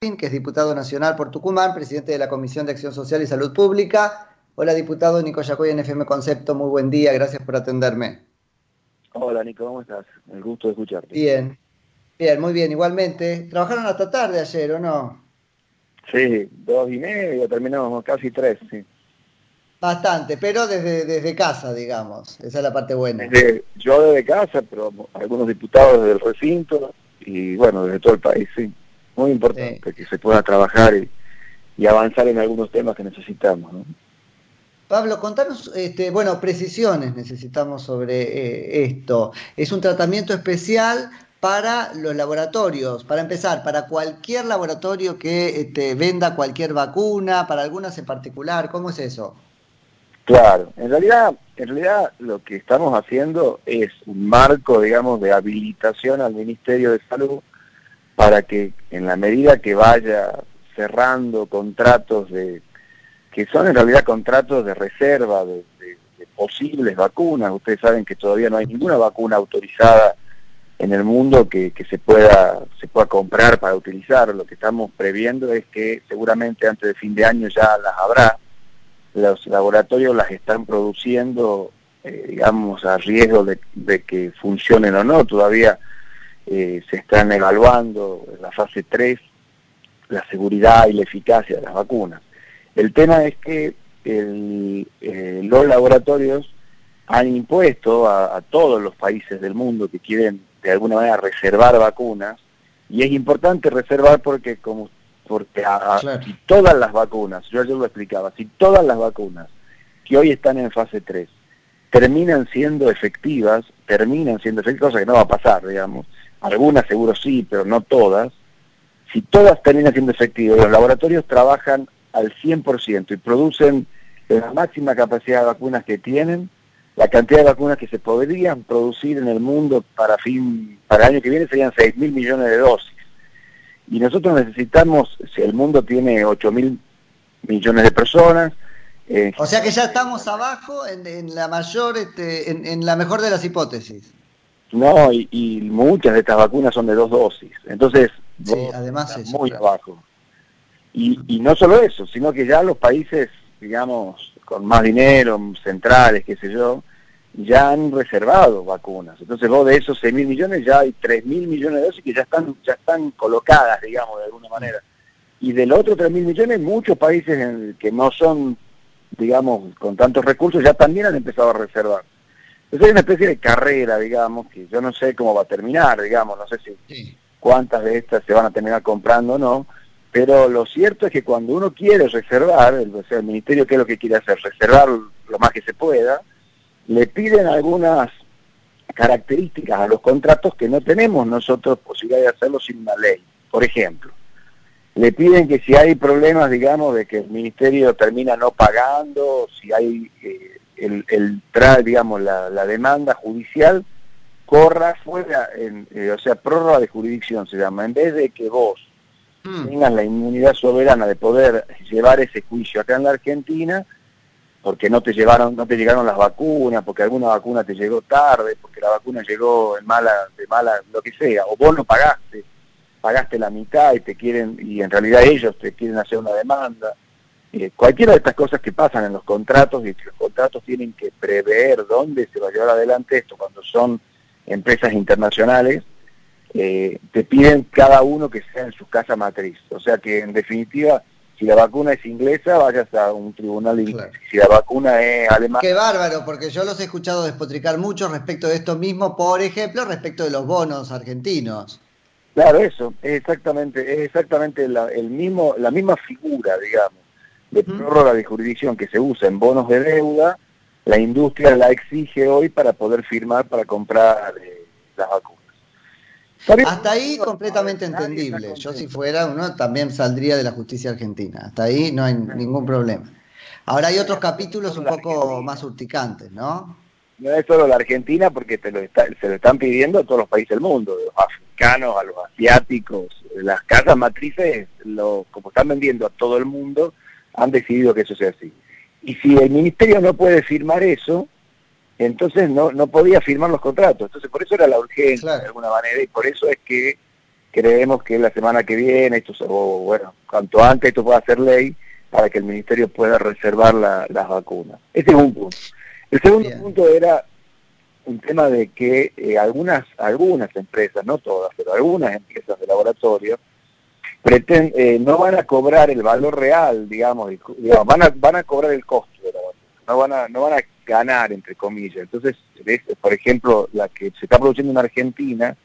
que es diputado nacional por Tucumán, presidente de la Comisión de Acción Social y Salud Pública. Hola, diputado Nico Yacoy en FM Concepto, muy buen día, gracias por atenderme. Hola, Nico, ¿cómo estás? El gusto de escucharte. Bien, bien, muy bien, igualmente. ¿Trabajaron hasta tarde ayer o no? Sí, dos y media, terminamos casi tres, sí. Bastante, pero desde, desde casa, digamos, esa es la parte buena. yo desde casa, pero algunos diputados desde el recinto y bueno, desde todo el país, sí muy importante que se pueda trabajar y, avanzar en algunos temas que necesitamos. Pablo, contanos, este, bueno, precisiones necesitamos sobre eh, esto. Es un tratamiento especial para los laboratorios, para empezar, para cualquier laboratorio que este, venda cualquier vacuna, para algunas en particular, ¿cómo es eso? Claro, en realidad, en realidad lo que estamos haciendo es un marco, digamos, de habilitación al Ministerio de Salud para que en la medida que vaya cerrando contratos de que son en realidad contratos de reserva de, posibles vacunas, ustedes saben que todavía no hay ninguna vacuna autorizada en el mundo que, se pueda se pueda comprar para utilizar. Lo que estamos previendo es que seguramente antes de fin de año ya las habrá. Los laboratorios las están produciendo, eh, digamos, a riesgo de, de que funcionen o no. Todavía eh, se están evaluando en la fase 3 la seguridad y la eficacia de las vacunas. El tema es que eh, los laboratorios han impuesto a, todos los países del mundo que quieren de alguna manera reservar vacunas, y es importante reservar porque como porque si todas las vacunas, yo ayer lo explicaba, si todas las vacunas que hoy están en fase 3 terminan siendo efectivas, terminan siendo efectivas, cosa que no va a pasar, digamos, algunas seguro sí, pero no todas, si todas terminan siendo efectivas, los laboratorios trabajan al 100% y producen la máxima capacidad de vacunas que tienen, la cantidad de vacunas que se podrían producir en el mundo para fin para el año que viene serían 6 mil millones de dosis. Y nosotros necesitamos, si el mundo tiene 8 mil millones de personas, eh, o sea que ya estamos abajo en, la mayor, este, en la mejor de las hipótesis. No, y, muchas de estas vacunas son de dos dosis. Entonces, además es muy abajo. Y, y no solo eso, sino que ya los países, digamos, con más dinero, centrales, qué sé yo, ya han reservado vacunas. Entonces vos de esos 6 mil millones ya hay 3 mil millones de dosis que ya están, ya están colocadas, digamos, de alguna manera. Y del otro 3 mil millones, muchos países que no son, digamos, con tantos recursos, ya también han empezado a reservar. Es una especie de carrera, digamos, que yo no sé cómo va a terminar, digamos, no sé si cuántas de estas se van a terminar comprando o no, pero lo cierto es que cuando uno quiere reservar, el, o sea, el ministerio qué es lo que quiere hacer, reservar lo más que se pueda, le piden algunas características a los contratos que no tenemos nosotros posibilidad de hacerlo sin una ley. Por ejemplo, le piden que si hay problemas, digamos, de que el ministerio termina no pagando, si hay eh, el, el digamos, la, demanda judicial corra fuera, en, eh, o sea, prórroga de jurisdicción se llama, en vez de que vos mm. tengas la inmunidad soberana de poder llevar ese juicio acá en la Argentina, porque no te llevaron, no te llegaron las vacunas, porque alguna vacuna te llegó tarde, porque la vacuna llegó en mala, de mala, lo que sea, o vos no pagaste, pagaste la mitad y te quieren, y en realidad ellos te quieren hacer una demanda. Eh, cualquiera de estas cosas que pasan en los contratos, y los contratos tienen que prever dónde se va a llevar adelante esto cuando son empresas internacionales, eh, te piden cada uno que sea en su casa matriz. O sea que en definitiva, si la vacuna es inglesa, vayas a un tribunal inglés. Si la vacuna es alemana... Qué bárbaro, porque yo los he escuchado despotricar mucho respecto de esto mismo, por ejemplo, respecto de los bonos argentinos. Claro, eso, es exactamente, es exactamente el mismo, la misma figura, digamos de prórroga de jurisdicción que se usa en bonos de deuda, la industria la exige hoy para poder firmar para comprar eh, las vacunas. Hasta ahí completamente entendible. Yo si fuera uno también saldría de la justicia argentina. Hasta ahí no hay ningún problema. Ahora hay otros capítulos un poco más urticantes, ¿no? No es solo la Argentina porque te lo se lo están pidiendo a todos los países del mundo, de los africanos a los asiáticos. Las casas matrices, lo, como están vendiendo a todo el mundo, han decidido que eso sea así. Y si el ministerio no puede firmar eso, entonces no, no podía firmar los contratos. Entonces por eso era la urgencia de alguna manera y por eso es que creemos que la semana que viene, esto, o bueno, cuanto antes esto pueda ser ley para que el ministerio pueda reservar las vacunas. Ese es un punto. El segundo punto era un tema de que eh, algunas, algunas empresas, no todas, pero algunas empresas de laboratorio, pretend, eh, no van a cobrar el valor real, digamos, van, a, van a cobrar el costo de la vacuna, no van a, no van a ganar, entre comillas. Entonces, por ejemplo, la que se está produciendo en Argentina,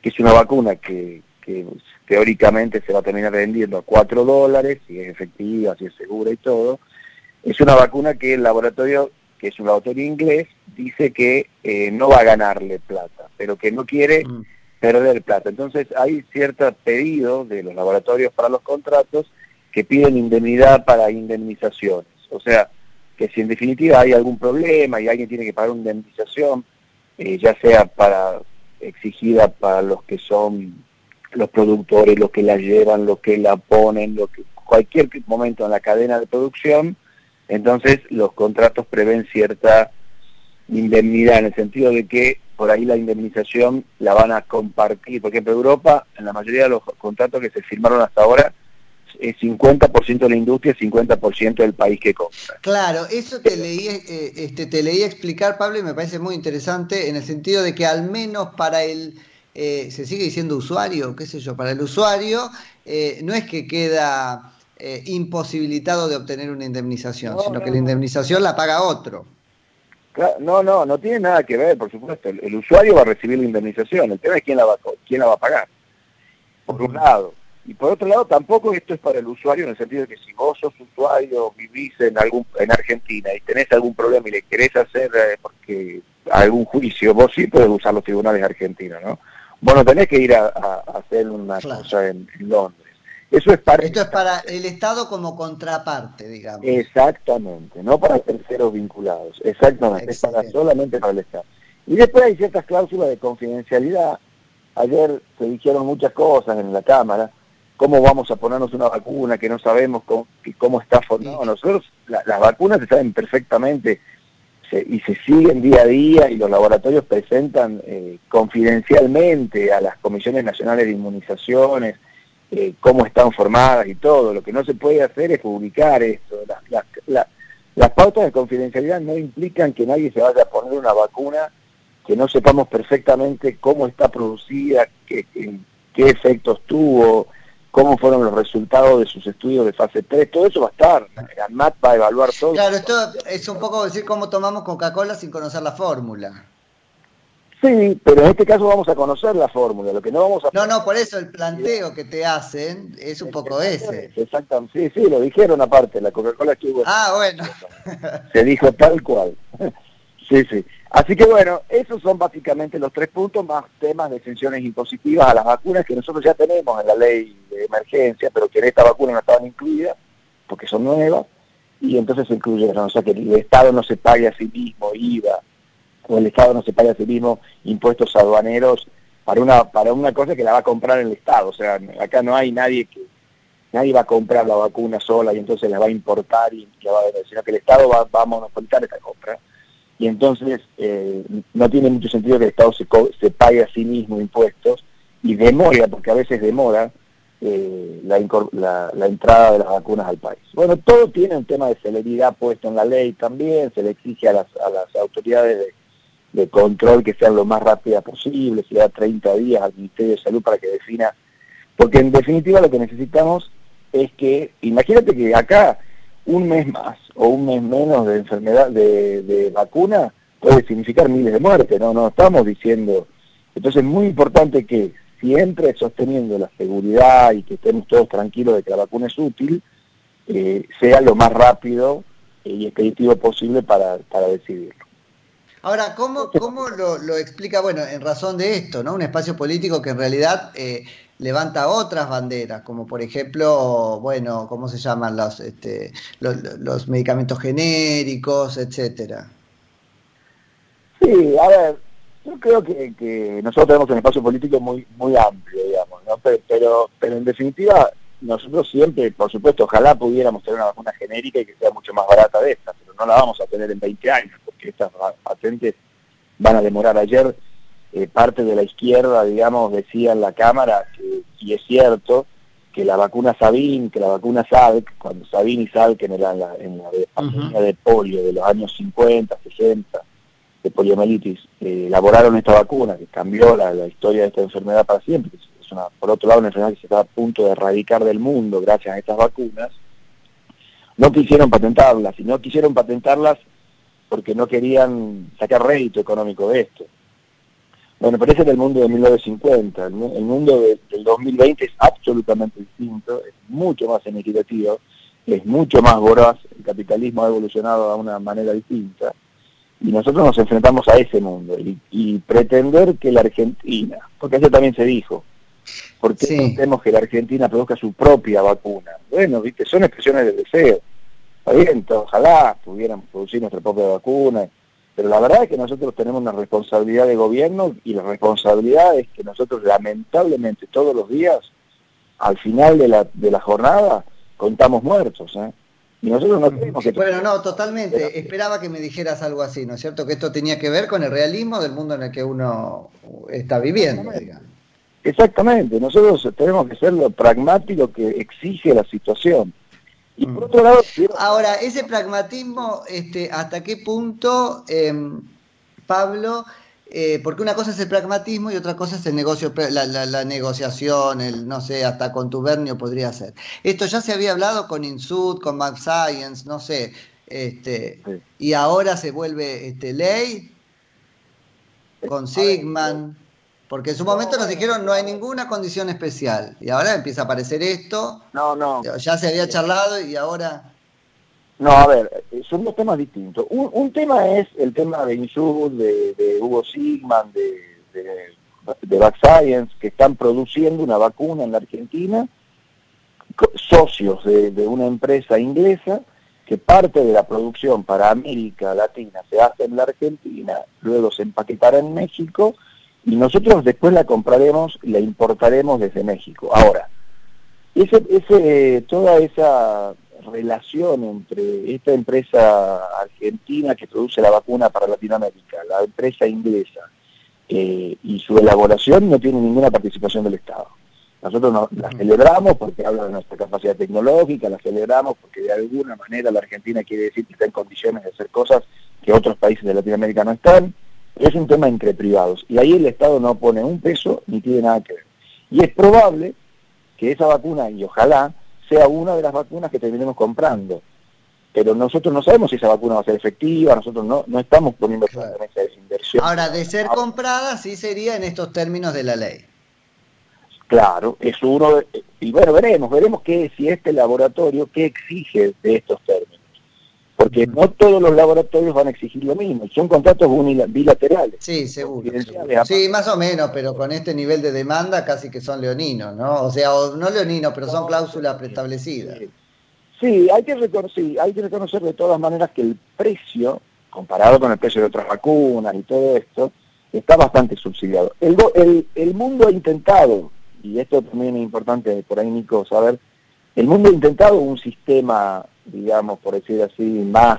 que es una vacuna que, que teóricamente se va a terminar vendiendo a 4 dólares, si es efectiva, si es segura y todo, es una vacuna que el laboratorio, que es un laboratorio inglés, dice que eh, no va a ganarle plata, pero que no quiere mm. Perder plata. Entonces hay cierto pedido de los laboratorios para los contratos que piden indemnidad para indemnizaciones. O sea, que si en definitiva hay algún problema y alguien tiene que pagar una indemnización, eh, ya sea para exigida para los que son los productores, los que la llevan, los que la ponen, cualquier momento en la cadena de producción, entonces los contratos prevén cierta indemnidad en el sentido de que por ahí la indemnización la van a compartir. Por ejemplo, Europa, en la mayoría de los contratos que se firmaron hasta ahora, es 50% de la industria, 50% del país que compra. Claro, eso te leí, eh, este, te leí explicar, Pablo, y me parece muy interesante en el sentido de que al menos para el, eh, se sigue diciendo usuario, qué sé yo, para el usuario, eh, no es que queda imposibilitado de obtener una indemnización, sino que la indemnización la paga otro. No, no, no tiene nada que ver, por supuesto. El, usuario va a recibir la indemnización. El tema es quién la va, quién la va a pagar. Por un lado. Y por otro lado, tampoco esto es para el usuario en el sentido de que si vos sos usuario, vivís en algún en Argentina y tenés algún problema y le querés hacer eh, porque algún juicio, vos sí puedes usar los tribunales argentinos, ¿no? Vos no tenés que ir a, hacer una cosa en Londres. Eso es para... Esto es para el Estado como contraparte, digamos. Exactamente, no para terceros vinculados, exactamente, es para solamente para el Estado. Y después hay ciertas cláusulas de confidencialidad. Ayer se dijeron muchas cosas en la Cámara, cómo vamos a ponernos una vacuna que no sabemos cómo, cómo está formada. Nosotros, las vacunas se saben perfectamente y se siguen día a día y los laboratorios presentan eh, confidencialmente a las comisiones nacionales de inmunizaciones, cómo están formadas y todo. Lo que no se puede hacer es publicar esto. las pautas de confidencialidad no implican que nadie se vaya a poner una vacuna que no sepamos perfectamente cómo está producida, qué, efectos tuvo, cómo fueron los resultados de sus estudios de fase 3, todo eso va a estar. ANMAT va a evaluar todo. Claro, esto es un poco decir cómo tomamos Coca-Cola sin conocer la fórmula. Sí, pero en este caso vamos a conocer la fórmula, lo que no vamos a... No, no, por eso el planteo que te hacen es un poco ese. Exactamente, sí, sí, lo dijeron aparte, la Coca-Cola estuvo... Ah, bueno. Se dijo tal cual. Sí, sí. Así que bueno, esos son básicamente los tres puntos, más temas de exenciones impositivas a las vacunas que nosotros ya tenemos en la ley de emergencia, pero que en esta vacuna no estaban incluidas, porque son nuevas, y entonces se incluyeron, o sea que el Estado no se pague a sí mismo IVA, o el Estado no se pague a sí mismo impuestos aduaneros para una para una cosa que la va a comprar el Estado. O sea, acá no hay nadie que nadie va a comprar la vacuna sola y entonces la va a importar y la va a vender, sino que el Estado va, a monopolizar esta compra. Y entonces eh, no tiene mucho sentido que el Estado se, se pague a sí mismo impuestos y demora, porque a veces demora, eh, la, la, entrada de las vacunas al país. Bueno, todo tiene un tema de celeridad puesto en la ley también, se le exige a las, a las autoridades de, de control que sean lo más rápida posible, si da 30 días al Ministerio de Salud para que defina, porque en definitiva lo que necesitamos es que, imagínate que acá un mes más o un mes menos de enfermedad de, vacuna puede significar miles de muertes, no, no estamos diciendo, entonces es muy importante que siempre sosteniendo la seguridad y que estemos todos tranquilos de que la vacuna es útil, eh, sea lo más rápido y expeditivo posible para, para decidirlo. Ahora, ¿cómo, cómo lo, lo, explica? Bueno, en razón de esto, ¿no? Un espacio político que en realidad eh, levanta otras banderas, como por ejemplo, bueno, ¿cómo se llaman los, este, los, medicamentos genéricos, etcétera? Sí, a ver, yo creo que, que, nosotros tenemos un espacio político muy muy amplio, digamos, ¿no? Pero, pero, pero en definitiva, nosotros siempre, por supuesto, ojalá pudiéramos tener una vacuna genérica y que sea mucho más barata de esta, pero no la vamos a tener en 20 años estas patentes van a demorar. Ayer eh, parte de la izquierda, digamos, decía en la Cámara, que, y es cierto, que la vacuna Sabin, que la vacuna Salk, cuando Sabin y Salk en la, en la de polio de los años 50, 60, de poliomielitis, eh, elaboraron esta vacuna que cambió la, historia de esta enfermedad para siempre. Es una, por otro lado, una enfermedad que se está a punto de erradicar del mundo gracias a estas vacunas. No quisieron patentarlas, y no quisieron patentarlas porque no querían sacar rédito económico de esto. Bueno, parece que el mundo de 1950, el, mundo del 2020 es absolutamente distinto, es mucho más inequitativo, es mucho más voraz, el capitalismo ha evolucionado de una manera distinta, y nosotros nos enfrentamos a ese mundo, y, pretender que la Argentina, porque eso también se dijo, ¿por qué pretendemos que la Argentina produzca su propia vacuna? Bueno, viste, son expresiones de deseo, está bien, ojalá pudiéramos producir nuestra propia vacuna, pero la verdad es que nosotros tenemos una responsabilidad de gobierno y la responsabilidad es que nosotros lamentablemente todos los días, al final de la, de la jornada, contamos muertos. ¿eh? Y nosotros no tenemos que... Bueno, no, totalmente. Esperaba que me dijeras algo así, ¿no es cierto? Que esto tenía que ver con el realismo del mundo en el que uno está viviendo. Exactamente. Nosotros tenemos que ser lo pragmático que exige la situación. Y por mm. otro lado, ahora, ese pragmatismo, este, ¿hasta qué punto, em, Pablo? Eh, porque una cosa es el pragmatismo y otra cosa es el negocio, la, negociación, el no sé, hasta contubernio podría ser. Esto ya se había hablado con Insud, con Max Science, no sé, este, y ahora se vuelve este, ley con Sigman. Porque en su momento nos dijeron no hay ninguna condición especial. Y ahora empieza a aparecer esto. No, no. Ya se había charlado y ahora... No, a ver, eh, son dos temas distintos. Un, tema es el tema de Insud, de, Hugo Sigman, de, de, Back Science, que están produciendo una vacuna en la Argentina, socios de, una empresa inglesa, que parte de la producción para América Latina se hace en la Argentina, luego se empaquetará en México y nosotros después la compraremos y la importaremos desde México. Ahora, ese, ese, toda esa relación entre esta empresa argentina que produce la vacuna para Latinoamérica, la empresa inglesa, eh, y su elaboración no tiene ninguna participación del Estado. Nosotros la celebramos porque habla de nuestra capacidad tecnológica, la celebramos porque de alguna manera la Argentina quiere decir que está en condiciones de hacer cosas que otros países de Latinoamérica no están, es un tema entre privados. Y ahí el Estado no pone un peso ni tiene nada que ver. Y es probable que esa vacuna, y ojalá, sea una de las vacunas que terminemos comprando. Pero nosotros no sabemos si esa vacuna va a ser efectiva, nosotros no, no estamos poniendo claro. en esa inversión. Ahora, de ser comprada, sí sería en estos términos de la ley. Claro, es uno de, y bueno, veremos, veremos qué, si este laboratorio, qué exige de estos términos porque no todos los laboratorios van a exigir lo mismo, son contratos bilaterales. Sí, seguro. Sí, más o menos, pero con este nivel de demanda casi que son leoninos, ¿no? O sea, no leoninos, pero son cláusulas preestablecidas. Sí, hay que, reconocer, hay que reconocer de todas maneras que el precio, comparado con el precio de otras vacunas y todo esto, está bastante subsidiado. El, el, el mundo ha intentado, y esto también es importante por ahí, Nico, saber, el mundo ha intentado un sistema digamos, por decir así, más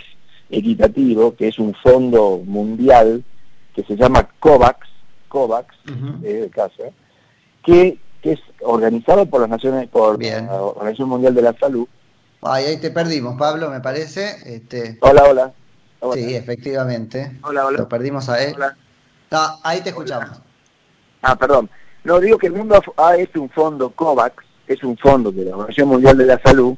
equitativo, que es un fondo mundial que se llama COVAX, COVAX, el caso, que, que, es organizado por las Naciones, por la Organización Mundial de la Salud. Ay, ahí te perdimos, Pablo, me parece. Este... Hola, hola, Sí, efectivamente. Hola, hola. Lo perdimos a él. Hola. ahí te escuchamos. Ah, perdón. No, digo que el mundo ha hecho un fondo COVAX, es un fondo de la Organización Mundial de la Salud,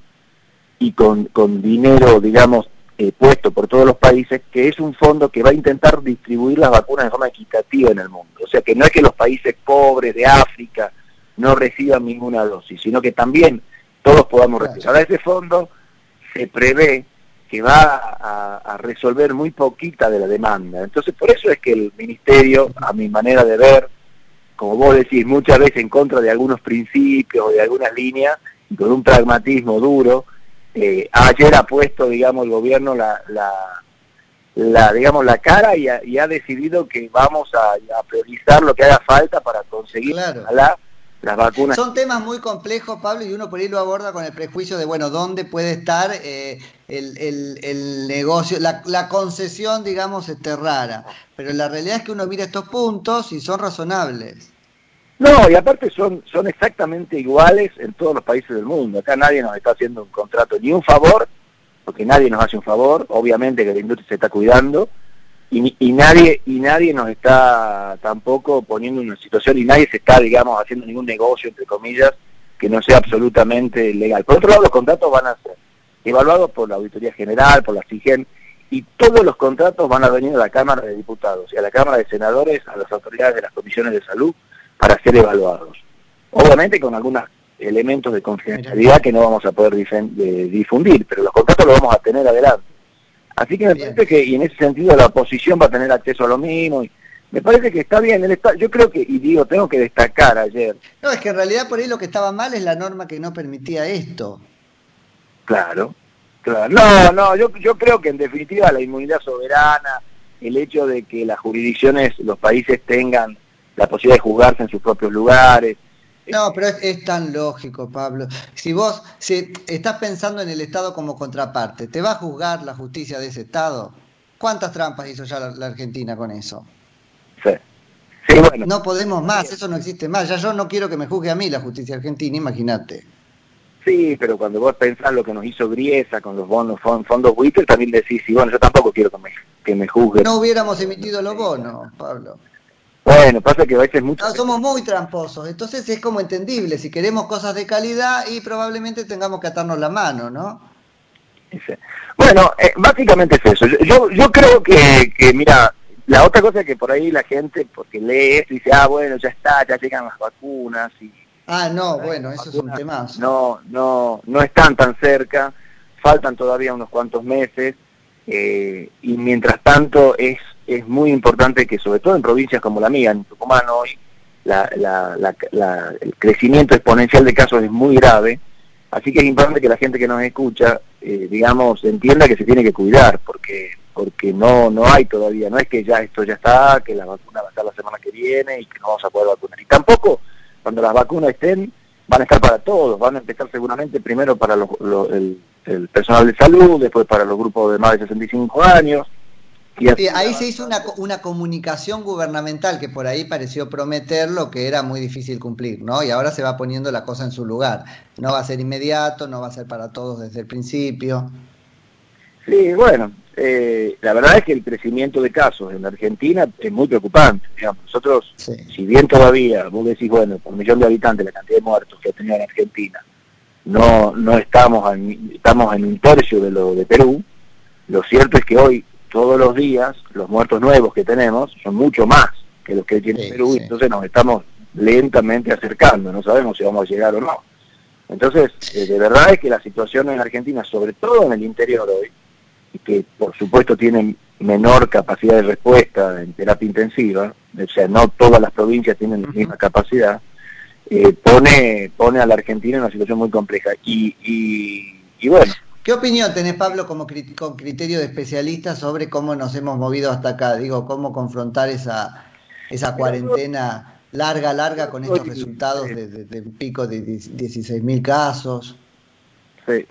y con, con dinero, digamos, eh, puesto por todos los países, que es un fondo que va a intentar distribuir las vacunas de forma equitativa en el mundo. O sea, que no es que los países pobres de África no reciban ninguna dosis, sino que también todos podamos recibir. Ahora, ese fondo se prevé que va a, a, resolver muy poquita de la demanda. Entonces, por eso es que el Ministerio, a mi manera de ver, como vos decís, muchas veces en contra de algunos principios o de algunas líneas, y con un pragmatismo duro, eh, ayer ha puesto, digamos, el gobierno la, la, digamos, la cara y ha, decidido que vamos a, priorizar lo que haga falta para conseguir la, las vacunas. Son temas muy complejos, Pablo, y uno por ahí lo aborda con el prejuicio de, bueno, ¿dónde puede estar eh, el, negocio? La, concesión, digamos, este, rara. Pero la realidad es que uno mira estos puntos y son razonables. No, y aparte son, son exactamente iguales en todos los países del mundo. Acá nadie nos está haciendo un contrato ni un favor, porque nadie nos hace un favor, obviamente que la industria se está cuidando, y, nadie y nadie nos está tampoco poniendo en una situación y nadie se está digamos haciendo ningún negocio entre comillas que no sea absolutamente legal por otro lado los contratos van a ser evaluados por la auditoría general por la CIGEN y todos los contratos van a venir a la Cámara de Diputados y a la Cámara de Senadores a las autoridades de las comisiones de salud para ser evaluados obviamente con algunos elementos de confidencialidad que no vamos a poder difundir pero los contratos los vamos a tener adelante Así que me parece que, y en ese sentido la oposición va a tener acceso a lo mismo. Y me parece que está bien. El yo creo que, y digo, tengo que destacar ayer. No, es que en realidad por ahí lo que estaba mal es la norma que no permitía esto. Claro, claro. No, no, yo, yo creo que en definitiva la inmunidad soberana, el hecho de que las jurisdicciones, los países tengan la posibilidad de juzgarse en sus propios lugares, no, pero es, tan lógico, Pablo. Si vos si estás pensando en el Estado como contraparte, ¿te va a juzgar la justicia de ese Estado? ¿Cuántas trampas hizo ya la, Argentina con eso? Sí. bueno. No podemos más, eso no existe más. Ya yo no quiero que me juzgue a mí la justicia argentina, imagínate. Sí, pero cuando vos pensás lo que nos hizo Griesa con los bonos, fondos buitres, también decís, sí, bueno, yo tampoco quiero que me, que me juzgue. No hubiéramos emitido los bonos, Pablo. Bueno, pasa que a veces mucho... somos muy tramposos, entonces es como entendible, si queremos cosas de calidad y probablemente tengamos que atarnos la mano, ¿no? Bueno, eh, básicamente es eso. Yo, yo creo que, que, mira, la otra cosa es que por ahí la gente, porque lee esto y dice, ah, bueno, ya está, ya llegan las vacunas y... Ah, no, bueno, eso es un tema. No, no, no están tan cerca, faltan todavía unos cuantos meses eh, y mientras tanto es es muy importante que sobre todo en provincias como la mía, en Tucumán hoy, el crecimiento exponencial de casos es muy grave, así que es importante que la gente que nos escucha, eh, digamos, entienda que se tiene que cuidar, porque porque no no hay todavía, no es que ya esto ya está, que la vacuna va a estar la semana que viene y que no vamos a poder vacunar. Y tampoco, cuando las vacunas estén, van a estar para todos, van a empezar seguramente primero para el, el personal de salud, después para los grupos de más de 65 años, ahí se hizo una, una, comunicación gubernamental que por ahí pareció prometer lo que era muy difícil cumplir, ¿no? Y ahora se va poniendo la cosa en su lugar. No va a ser inmediato, no va a ser para todos desde el principio. Sí, bueno, eh, la verdad es que el crecimiento de casos en la Argentina es muy preocupante. Digamos. Nosotros, si bien todavía, vos decís, bueno, por millón de habitantes la cantidad de muertos que ha tenido en Argentina, no, no estamos, en, estamos en un tercio de lo de Perú, lo cierto es que hoy todos los días los muertos nuevos que tenemos son mucho más que los que tiene Perú, entonces nos estamos lentamente acercando, no sabemos si vamos a llegar o no. Entonces, eh, de verdad es que la situación en Argentina, sobre todo en el interior hoy, y que por supuesto tienen menor capacidad de respuesta en terapia intensiva, o sea, no todas las provincias tienen la misma capacidad, eh, pone, pone a la Argentina en una situación muy compleja. Y, y, y bueno, ¿Qué opinión tenés, Pablo, como con criterio de especialista sobre cómo nos hemos movido hasta acá? Digo, cómo confrontar esa, esa cuarentena larga, larga con estos resultados de, un pico de 16.000 casos.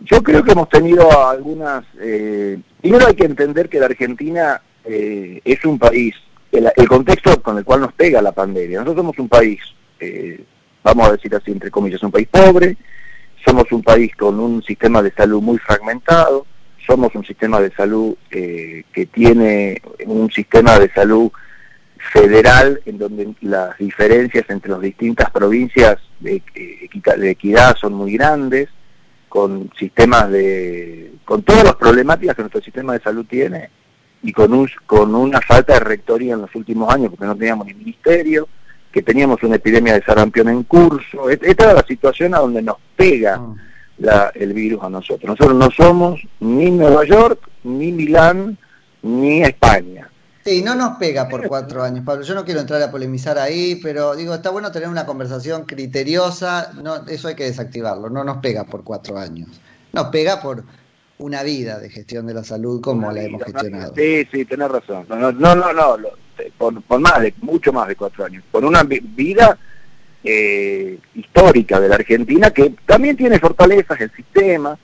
Yo creo que hemos tenido algunas... Eh, primero hay que entender que la Argentina eh, es un país, el, contexto con el cual nos pega la pandemia. Nosotros somos un país, eh, vamos a decir así, entre comillas, un país pobre, somos un país con un sistema de salud muy fragmentado, somos un sistema de salud eh, que tiene un sistema de salud federal en donde las diferencias entre las distintas provincias de, de equidad son muy grandes, con sistemas de, con todas las problemáticas que nuestro sistema de salud tiene y con, un, con una falta de rectoría en los últimos años porque no teníamos ni ministerio, que teníamos una epidemia de sarampión en curso. Esta era la situación a donde nos pega ah. la, el virus a nosotros. Nosotros no somos ni Nueva York, ni Milán, ni España. Sí, no nos pega por cuatro años, Pablo. Yo no quiero entrar a polemizar ahí, pero digo, está bueno tener una conversación criteriosa. No, eso hay que desactivarlo. No nos pega por cuatro años. Nos pega por una vida de gestión de la salud como la hemos gestionado. Sí, sí, tenés razón. No, no, no, no. Este, por, más de, mucho más de cuatro años, por una vida eh, histórica de la Argentina, que también tiene fortalezas el sistema.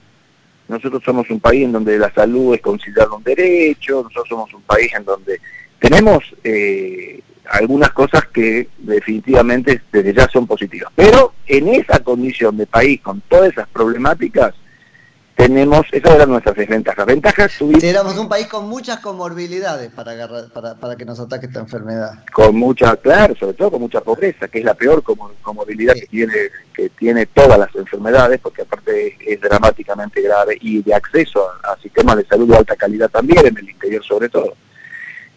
Nosotros somos un país en donde la salud es considerada un derecho, nosotros somos un país en donde tenemos eh, algunas cosas que definitivamente desde ya son positivas. Pero en esa condición de país, con todas esas problemáticas, tenemos, esas eran nuestras desventajas. Ventajas tuvimos... Éramos un país con muchas comorbilidades para, agarrar, para, para que nos ataque esta enfermedad. Con mucha, claro, sobre todo con mucha pobreza, que es la peor comorbilidad que, tiene, que tiene todas las enfermedades, porque aparte es, dramáticamente grave, y de acceso a, sistemas de salud de alta calidad también, en el interior sobre todo.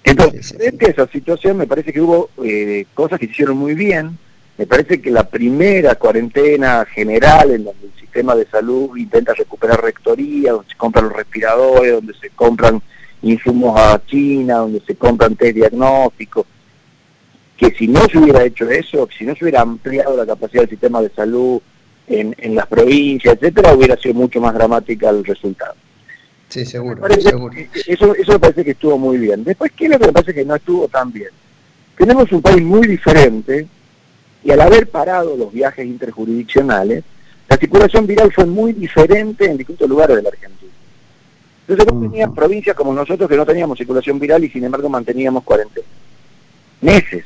Entonces, en esa situación me parece que hubo eh, cosas que se hicieron muy bien, me parece que la primera cuarentena general en donde el sistema de salud intenta recuperar rectoría, donde se compran los respiradores, donde se compran insumos a China, donde se compran test diagnósticos, que si no se hubiera hecho eso, si no se hubiera ampliado la capacidad del sistema de salud en, en las provincias, etcétera, hubiera sido mucho más dramática el resultado. Sí, seguro, seguro. Eso, eso me parece que estuvo muy bien. Después, ¿qué es lo que me parece que no estuvo tan bien? Tenemos un país muy diferente, y al haber parado los viajes interjurisdiccionales, la circulación viral fue muy diferente en distintos lugares de la Argentina. Entonces vos tenías provincias como nosotros que no teníamos circulación viral y sin embargo manteníamos cuarentena. Meses.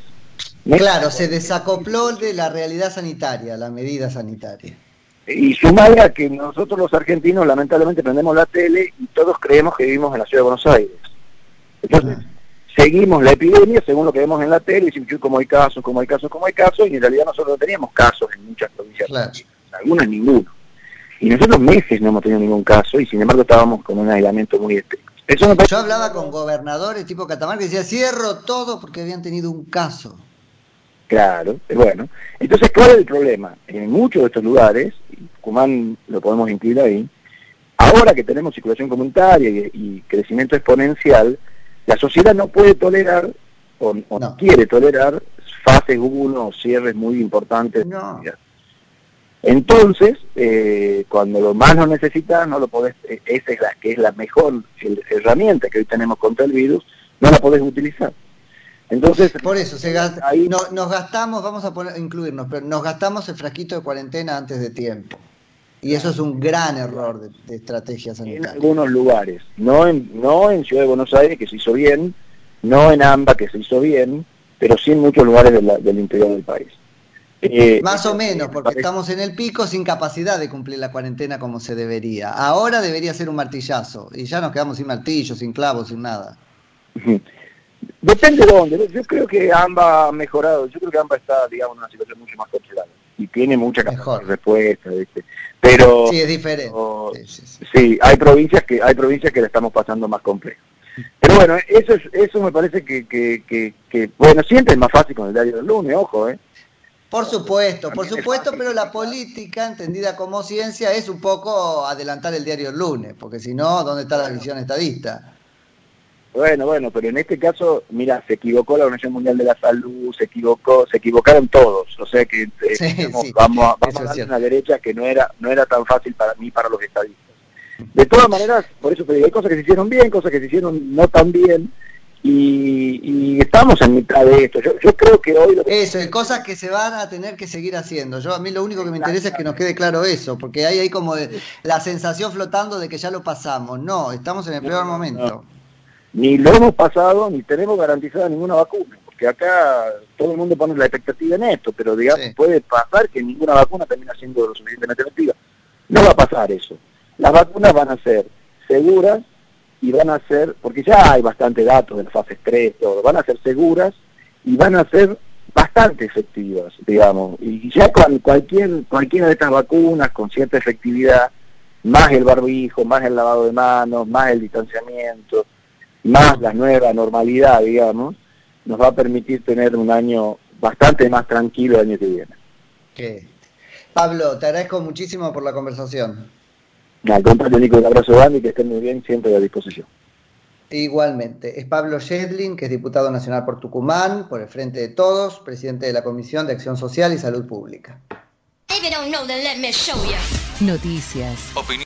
Claro, se desacopló de la realidad sanitaria, la medida sanitaria. Y sumale a que nosotros los argentinos lamentablemente prendemos la tele y todos creemos que vivimos en la ciudad de Buenos Aires. Entonces, seguimos la epidemia según lo que vemos en la tele, y decimos, como hay casos, como hay casos, como hay casos, y en realidad nosotros no teníamos casos en muchas provincias, algunas ninguno. Y nosotros meses no hemos tenido ningún caso, y sin embargo estábamos con un aislamiento muy estricto. Eso Yo hablaba con gobernadores tipo Catamarca que decía, cierro todo porque habían tenido un caso. Claro, bueno. Entonces, ¿cuál es el problema? En muchos de estos lugares, y Cumán lo podemos incluir ahí, ahora que tenemos circulación comunitaria y crecimiento exponencial, la sociedad no puede tolerar o, no. quiere tolerar fases 1 o cierres muy importantes. Entonces, eh, cuando lo más lo necesitas, no lo podés, eh, esa es la que es la mejor herramienta que hoy tenemos contra el virus, no la podés utilizar. Entonces, por eso se ahí, no, nos gastamos, vamos a poner, incluirnos, pero nos gastamos el frasquito de cuarentena antes de tiempo. Y eso es un gran error de, estrategia sanitaria. En algunos lugares, no en, no en Ciudad de Buenos Aires, que se hizo bien, no en AMBA, que se hizo bien, pero sí en muchos lugares del interior del país. Eh, Más o menos, porque estamos en el pico sin capacidad de cumplir la cuarentena como se debería. Ahora debería ser un martillazo, y ya nos quedamos sin martillo, sin clavos, sin nada. Depende de dónde. Yo creo que AMBA ha mejorado. Yo creo que AMBA está, digamos, en una situación mucho más controlada. Y tiene mucha capacidad de respuesta. Pero sí es diferente. sí, hay provincias que hay provincias que le estamos pasando más complejo. Pero bueno, eso es, eso me parece que, que, que, bueno, siempre es más fácil con el diario del lunes, ojo, ¿eh? Por supuesto, por supuesto, pero la política, entendida como ciencia, es un poco adelantar el diario del lunes, porque si no, ¿dónde está la visión estadista? Bueno, bueno, pero en este caso, mira, se equivocó la Organización Mundial de la Salud, se equivocó, se equivocaron todos, o sea que eh, vamos, a, vamos a darle una derecha que no era no era tan fácil para mí para los estadistas. De todas maneras, por eso te digo, hay cosas que se hicieron bien, cosas que se hicieron no tan bien, y, estamos en mitad de esto. Yo, yo creo que hoy... Eso, hay cosas que se van a tener que seguir haciendo. Yo A mí lo único que me interesa es que nos quede claro eso, porque hay ahí como la sensación flotando de que ya lo pasamos. No, estamos en el peor momento ni lo hemos pasado ni tenemos garantizada ninguna vacuna, porque acá todo el mundo pone la expectativa en esto, pero digamos puede pasar que ninguna vacuna termina siendo lo suficientemente efectiva. No va a pasar eso. Las vacunas van a ser seguras y van a ser, porque ya hay bastante datos de la fase 3, todo, van a ser seguras y van a ser bastante efectivas, digamos. Y ya con cualquier, cualquiera de estas vacunas con cierta efectividad, más el barbijo, más el lavado de manos, más el distanciamiento, más la nueva normalidad, digamos, nos va a permitir tener un año bastante más tranquilo el año que viene. Pablo, te agradezco muchísimo por la conversación. Al contrario, Nico, un abrazo grande y que estén muy bien, siempre a disposición. Igualmente. Es Pablo Shedlin, que es diputado nacional por Tucumán, por el Frente de Todos, presidente de la Comisión de Acción Social y Salud Pública. Noticias.